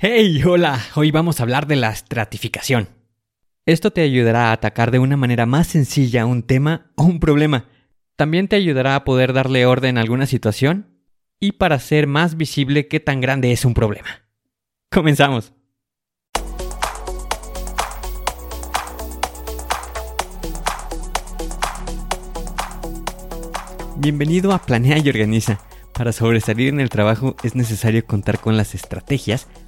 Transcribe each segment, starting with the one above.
Hey, hola, hoy vamos a hablar de la estratificación. Esto te ayudará a atacar de una manera más sencilla un tema o un problema. También te ayudará a poder darle orden a alguna situación y para hacer más visible qué tan grande es un problema. Comenzamos. Bienvenido a Planea y Organiza. Para sobresalir en el trabajo es necesario contar con las estrategias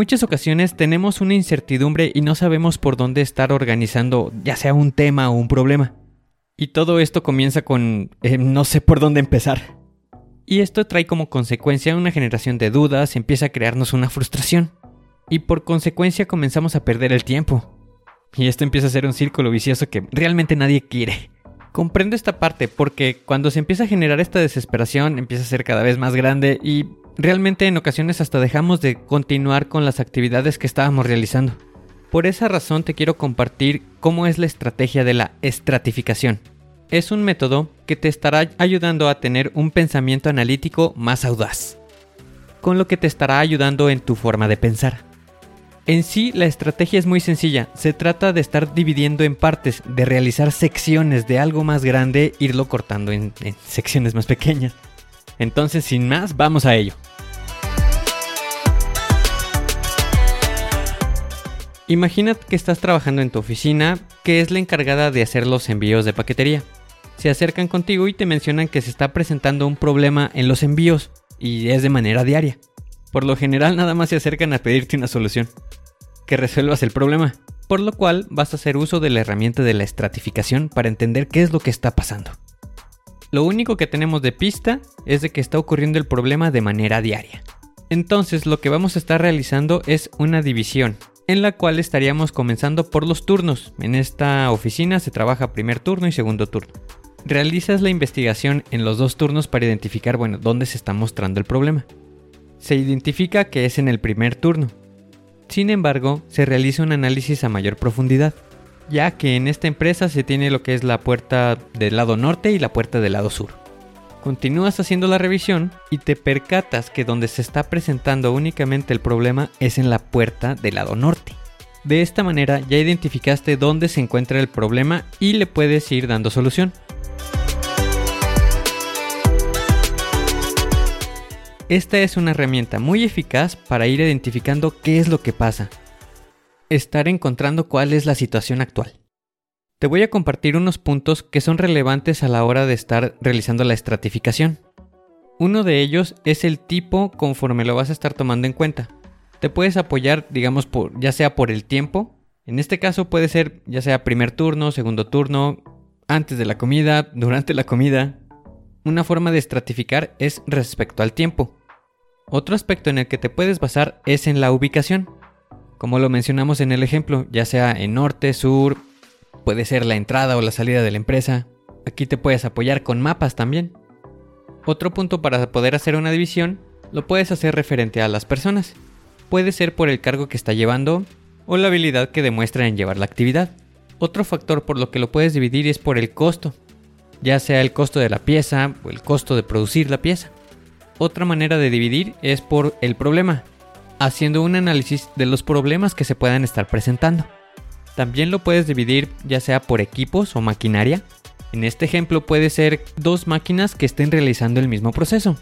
Muchas ocasiones tenemos una incertidumbre y no sabemos por dónde estar organizando ya sea un tema o un problema. Y todo esto comienza con eh, no sé por dónde empezar. Y esto trae como consecuencia una generación de dudas, empieza a crearnos una frustración. Y por consecuencia comenzamos a perder el tiempo. Y esto empieza a ser un círculo vicioso que realmente nadie quiere. Comprendo esta parte porque cuando se empieza a generar esta desesperación empieza a ser cada vez más grande y Realmente en ocasiones hasta dejamos de continuar con las actividades que estábamos realizando. Por esa razón te quiero compartir cómo es la estrategia de la estratificación. Es un método que te estará ayudando a tener un pensamiento analítico más audaz, con lo que te estará ayudando en tu forma de pensar. En sí, la estrategia es muy sencilla. Se trata de estar dividiendo en partes, de realizar secciones de algo más grande, irlo cortando en, en secciones más pequeñas. Entonces, sin más, vamos a ello. Imagina que estás trabajando en tu oficina, que es la encargada de hacer los envíos de paquetería. Se acercan contigo y te mencionan que se está presentando un problema en los envíos, y es de manera diaria. Por lo general nada más se acercan a pedirte una solución, que resuelvas el problema, por lo cual vas a hacer uso de la herramienta de la estratificación para entender qué es lo que está pasando. Lo único que tenemos de pista es de que está ocurriendo el problema de manera diaria. Entonces lo que vamos a estar realizando es una división en la cual estaríamos comenzando por los turnos. En esta oficina se trabaja primer turno y segundo turno. Realizas la investigación en los dos turnos para identificar, bueno, dónde se está mostrando el problema. Se identifica que es en el primer turno. Sin embargo, se realiza un análisis a mayor profundidad, ya que en esta empresa se tiene lo que es la puerta del lado norte y la puerta del lado sur. Continúas haciendo la revisión y te percatas que donde se está presentando únicamente el problema es en la puerta del lado norte. De esta manera ya identificaste dónde se encuentra el problema y le puedes ir dando solución. Esta es una herramienta muy eficaz para ir identificando qué es lo que pasa. Estar encontrando cuál es la situación actual. Te voy a compartir unos puntos que son relevantes a la hora de estar realizando la estratificación. Uno de ellos es el tipo conforme lo vas a estar tomando en cuenta. Te puedes apoyar, digamos, por, ya sea por el tiempo. En este caso puede ser ya sea primer turno, segundo turno, antes de la comida, durante la comida. Una forma de estratificar es respecto al tiempo. Otro aspecto en el que te puedes basar es en la ubicación. Como lo mencionamos en el ejemplo, ya sea en norte, sur, Puede ser la entrada o la salida de la empresa. Aquí te puedes apoyar con mapas también. Otro punto para poder hacer una división lo puedes hacer referente a las personas. Puede ser por el cargo que está llevando o la habilidad que demuestra en llevar la actividad. Otro factor por lo que lo puedes dividir es por el costo, ya sea el costo de la pieza o el costo de producir la pieza. Otra manera de dividir es por el problema, haciendo un análisis de los problemas que se puedan estar presentando. También lo puedes dividir ya sea por equipos o maquinaria. En este ejemplo puede ser dos máquinas que estén realizando el mismo proceso.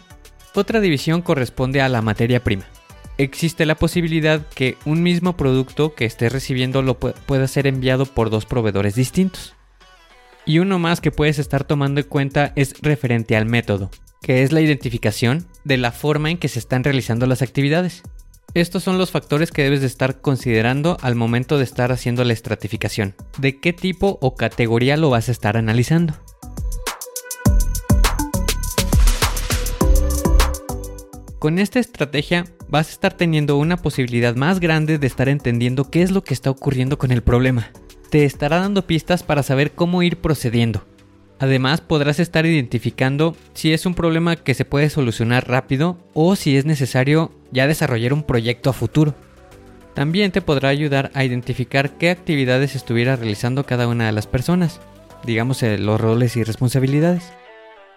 Otra división corresponde a la materia prima. Existe la posibilidad que un mismo producto que estés recibiendo lo pueda ser enviado por dos proveedores distintos. Y uno más que puedes estar tomando en cuenta es referente al método, que es la identificación de la forma en que se están realizando las actividades. Estos son los factores que debes de estar considerando al momento de estar haciendo la estratificación. ¿De qué tipo o categoría lo vas a estar analizando? Con esta estrategia vas a estar teniendo una posibilidad más grande de estar entendiendo qué es lo que está ocurriendo con el problema. Te estará dando pistas para saber cómo ir procediendo. Además podrás estar identificando si es un problema que se puede solucionar rápido o si es necesario ya desarrollar un proyecto a futuro. También te podrá ayudar a identificar qué actividades estuviera realizando cada una de las personas, digamos eh, los roles y responsabilidades.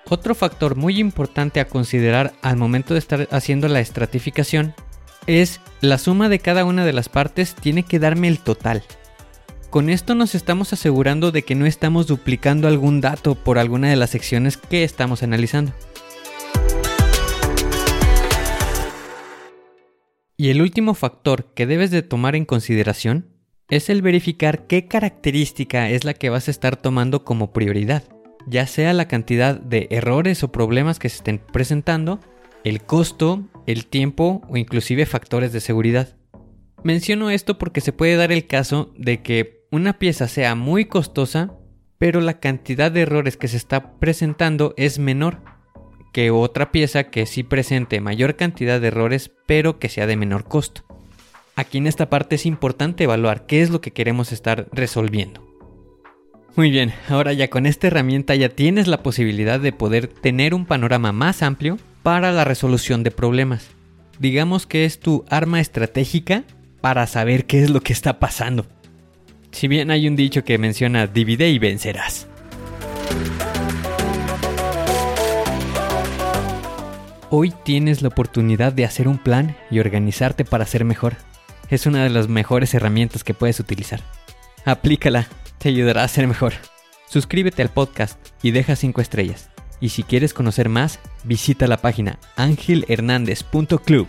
Otro factor muy importante a considerar al momento de estar haciendo la estratificación es la suma de cada una de las partes tiene que darme el total. Con esto nos estamos asegurando de que no estamos duplicando algún dato por alguna de las secciones que estamos analizando. Y el último factor que debes de tomar en consideración es el verificar qué característica es la que vas a estar tomando como prioridad, ya sea la cantidad de errores o problemas que se estén presentando, el costo, el tiempo o inclusive factores de seguridad. Menciono esto porque se puede dar el caso de que una pieza sea muy costosa, pero la cantidad de errores que se está presentando es menor que otra pieza que sí presente mayor cantidad de errores, pero que sea de menor costo. Aquí en esta parte es importante evaluar qué es lo que queremos estar resolviendo. Muy bien, ahora ya con esta herramienta ya tienes la posibilidad de poder tener un panorama más amplio para la resolución de problemas. Digamos que es tu arma estratégica para saber qué es lo que está pasando. Si bien hay un dicho que menciona divide y vencerás. Hoy tienes la oportunidad de hacer un plan y organizarte para ser mejor. Es una de las mejores herramientas que puedes utilizar. Aplícala, te ayudará a ser mejor. Suscríbete al podcast y deja 5 estrellas. Y si quieres conocer más, visita la página angelhernandez.club